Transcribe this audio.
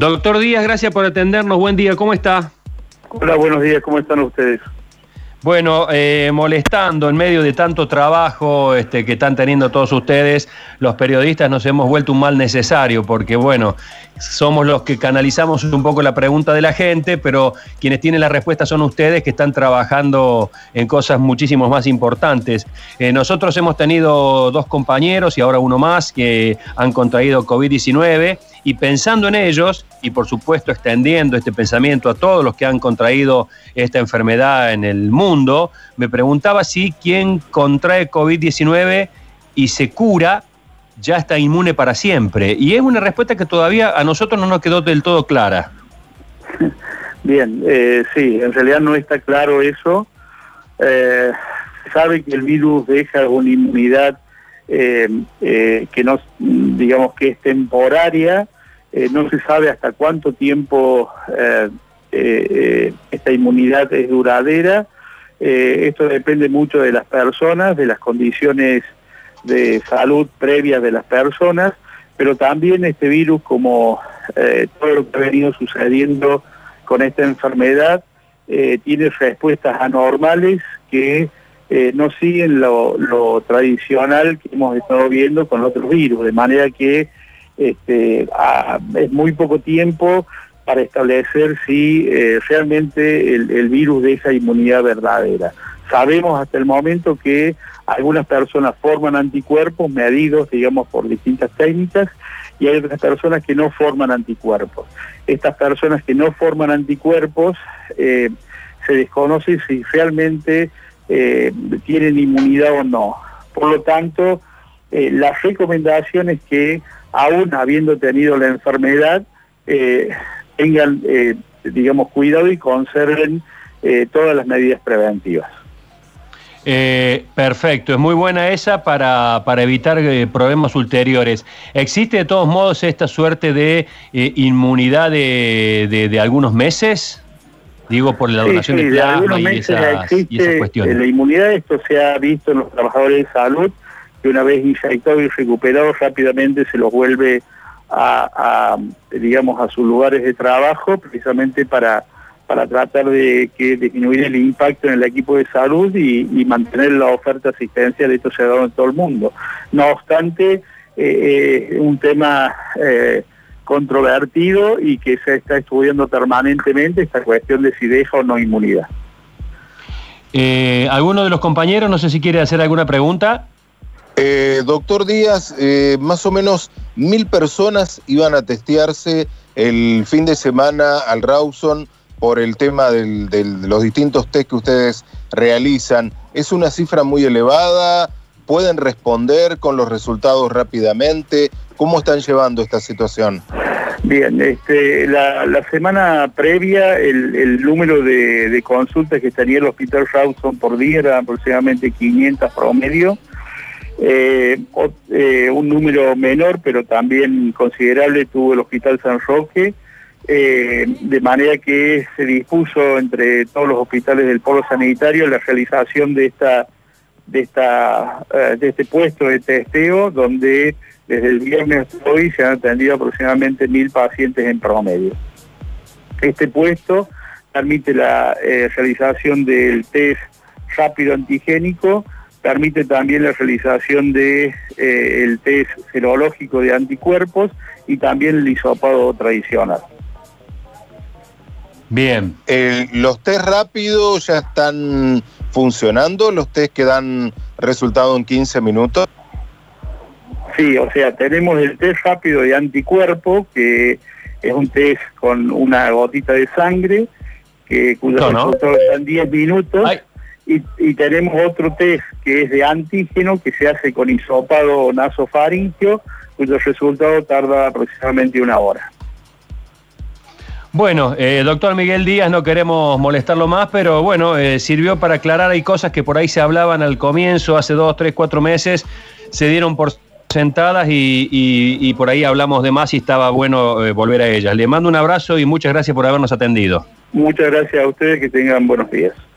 Doctor Díaz, gracias por atendernos. Buen día, ¿cómo está? Hola, buenos días, ¿cómo están ustedes? Bueno, eh, molestando en medio de tanto trabajo este, que están teniendo todos ustedes, los periodistas nos hemos vuelto un mal necesario, porque bueno, somos los que canalizamos un poco la pregunta de la gente, pero quienes tienen la respuesta son ustedes que están trabajando en cosas muchísimo más importantes. Eh, nosotros hemos tenido dos compañeros y ahora uno más que han contraído COVID-19 y pensando en ellos, y por supuesto extendiendo este pensamiento a todos los que han contraído esta enfermedad en el mundo, me preguntaba si quien contrae COVID-19 y se cura ya está inmune para siempre. Y es una respuesta que todavía a nosotros no nos quedó del todo clara. Bien, eh, sí, en realidad no está claro eso. Eh, sabe que el virus deja una inmunidad eh, eh, que no, digamos que es temporaria, eh, no se sabe hasta cuánto tiempo esta inmunidad es duradera, esto depende mucho de las personas, de las condiciones de salud previas de las personas, pero también este virus, como todo lo que ha venido sucediendo con esta enfermedad, tiene respuestas anormales que eh, no siguen lo, tradicional que hemos estado viendo con otros virus, de manera que este, es muy poco tiempo para establecer si eh, realmente el, virus deja inmunidad verdadera. Sabemos hasta el momento que algunas personas forman anticuerpos medidos, digamos, por distintas técnicas, y hay otras personas que no forman anticuerpos. Estas personas que no forman anticuerpos eh, se desconoce si realmente eh, tienen inmunidad o no. Por lo tanto, eh, la recomendación es que, aún habiendo tenido la enfermedad, eh, tengan, eh, digamos, cuidado y conserven todas las medidas preventivas. perfecto, es muy buena esa para, para evitar problemas ulteriores. ¿Existe de todos modos esta suerte de inmunidad de, de algunos meses? Digo, por la donación de plasma y, esas, cuestiones. La inmunidad, esto se ha visto en los trabajadores de salud, que una vez inyectado y recuperado rápidamente se los vuelve a, digamos, a sus lugares de trabajo, precisamente para, para tratar de que disminuir el impacto en el equipo de salud y, mantener la oferta asistencial de estos ciudadanos en todo el mundo. No obstante, eh, eh un tema... Eh, controvertido y que se está estudiando permanentemente esta cuestión de si deja o no inmunidad. Eh, ¿Alguno de los compañeros, no sé si quiere hacer alguna pregunta? Eh, doctor Díaz, eh, más o menos mil personas iban a testearse el fin de semana al Rawson por el tema de los distintos test que ustedes realizan. ¿Es una cifra muy elevada? ¿Pueden responder con los resultados rápidamente? ¿Cómo están llevando esta situación? Bien, este, la, semana previa el, número de, consultas que tenía el Hospital Rawson por día era aproximadamente 500 promedio. Eh, eh, un número menor, pero también considerable, tuvo el Hospital San Roque, eh, de manera que se dispuso entre todos los hospitales del polo sanitario la realización de esta de, esta, eh, de este puesto de testeo, donde desde el viernes hasta hoy se han atendido aproximadamente mil pacientes en promedio. Este puesto permite la eh, realización del test rápido antigénico, permite también la realización del de, eh, test serológico de anticuerpos y también el hisopado tradicional. Bien. ¿Los test rápidos ya están funcionando? ¿Los test que dan resultado en 15 minutos? Sí, o sea, tenemos el test rápido de anticuerpo, que es un test con una gotita de sangre, que cuyos resultados están 10 minutos. Y, y, tenemos otro test que es de antígeno, que se hace con hisopado nasofaringio, cuyo resultado tarda aproximadamente una hora. Bueno, eh, doctor Miguel Díaz, no queremos molestarlo más, pero bueno, eh, sirvió para aclarar, hay cosas que por ahí se hablaban al comienzo, hace dos, tres, cuatro meses, se dieron por sentadas y, por ahí hablamos de más y estaba bueno eh, volver a ellas. Le mando un abrazo y muchas gracias por habernos atendido. Muchas gracias a ustedes, que tengan buenos días.